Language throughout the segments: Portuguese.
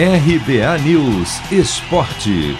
RBA News Esporte.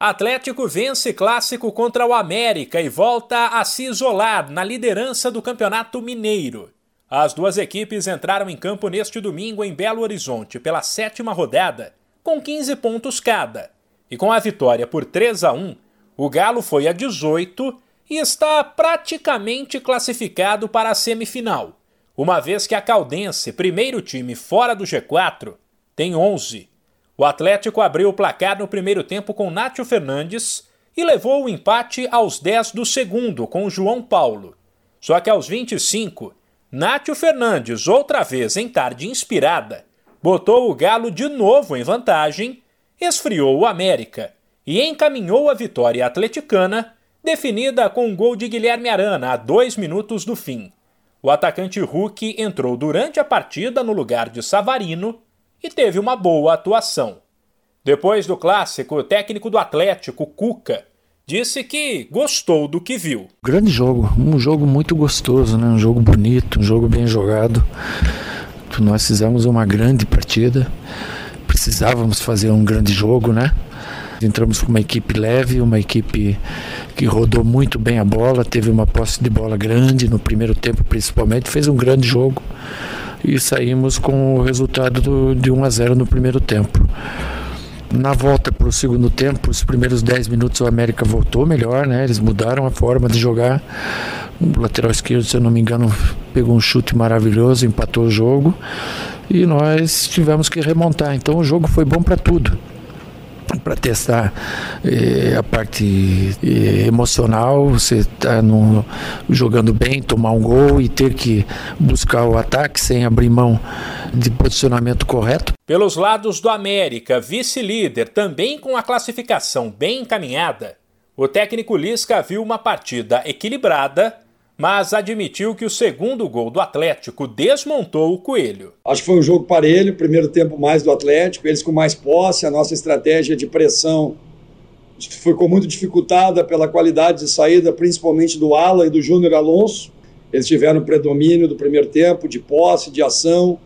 Atlético vence clássico contra o América e volta a se isolar na liderança do Campeonato Mineiro. As duas equipes entraram em campo neste domingo em Belo Horizonte pela sétima rodada, com 15 pontos cada. E com a vitória por 3 a 1, o Galo foi a 18 e está praticamente classificado para a semifinal, uma vez que a Caldense, primeiro time fora do G4, tem 11. O Atlético abriu o placar no primeiro tempo com Nátio Fernandes e levou o empate aos 10 do segundo com João Paulo. Só que aos 25, Nátio Fernandes, outra vez em tarde inspirada, botou o Galo de novo em vantagem, esfriou o América e encaminhou a vitória atleticana, definida com um gol de Guilherme Arana a dois minutos do fim. O atacante Hulk entrou durante a partida no lugar de Savarino e teve uma boa atuação. Depois do clássico, o técnico do Atlético, Cuca, disse que gostou do que viu. Grande jogo, um jogo muito gostoso, né? um jogo bonito, um jogo bem jogado. Nós fizemos uma grande partida, precisávamos fazer um grande jogo, né? Entramos com uma equipe leve, uma equipe que rodou muito bem a bola, teve uma posse de bola grande no primeiro tempo, principalmente, fez um grande jogo e saímos com o resultado do, de 1 a 0 no primeiro tempo. Na volta para o segundo tempo, os primeiros 10 minutos o América voltou melhor, né? Eles mudaram a forma de jogar. O lateral esquerdo, se eu não me engano, pegou um chute maravilhoso, empatou o jogo e nós tivemos que remontar. Então o jogo foi bom para tudo para testar eh, a parte eh, emocional, você está jogando bem, tomar um gol e ter que buscar o ataque sem abrir mão de posicionamento correto. Pelos lados do América, vice-líder, também com a classificação bem encaminhada, o técnico Lisca viu uma partida equilibrada mas admitiu que o segundo gol do Atlético desmontou o Coelho. Acho que foi um jogo parelho, primeiro tempo mais do Atlético, eles com mais posse, a nossa estratégia de pressão ficou muito dificultada pela qualidade de saída, principalmente do Ala e do Júnior Alonso. Eles tiveram predomínio do primeiro tempo, de posse, de ação.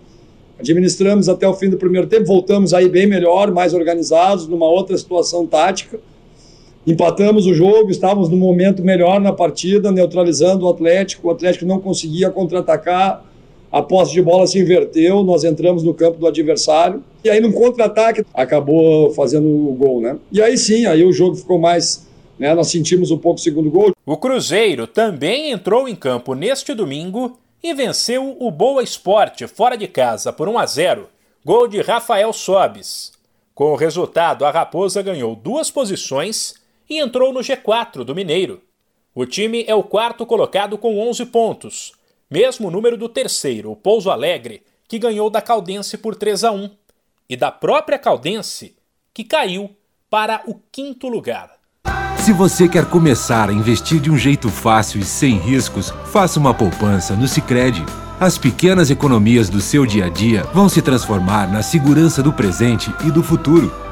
Administramos até o fim do primeiro tempo, voltamos aí bem melhor, mais organizados, numa outra situação tática Empatamos o jogo, estávamos no momento melhor na partida, neutralizando o Atlético. O Atlético não conseguia contra-atacar, a posse de bola se inverteu, nós entramos no campo do adversário. E aí, no contra-ataque, acabou fazendo o gol, né? E aí sim, aí o jogo ficou mais. Né, nós sentimos um pouco o segundo gol. O Cruzeiro também entrou em campo neste domingo e venceu o Boa Esporte fora de casa por 1 a 0. Gol de Rafael Sobes. Com o resultado, a Raposa ganhou duas posições e entrou no G4 do Mineiro. O time é o quarto colocado com 11 pontos, mesmo número do terceiro, o Pouso Alegre, que ganhou da Caldense por 3 a 1, e da própria Caldense, que caiu para o quinto lugar. Se você quer começar a investir de um jeito fácil e sem riscos, faça uma poupança no Sicredi. As pequenas economias do seu dia a dia vão se transformar na segurança do presente e do futuro.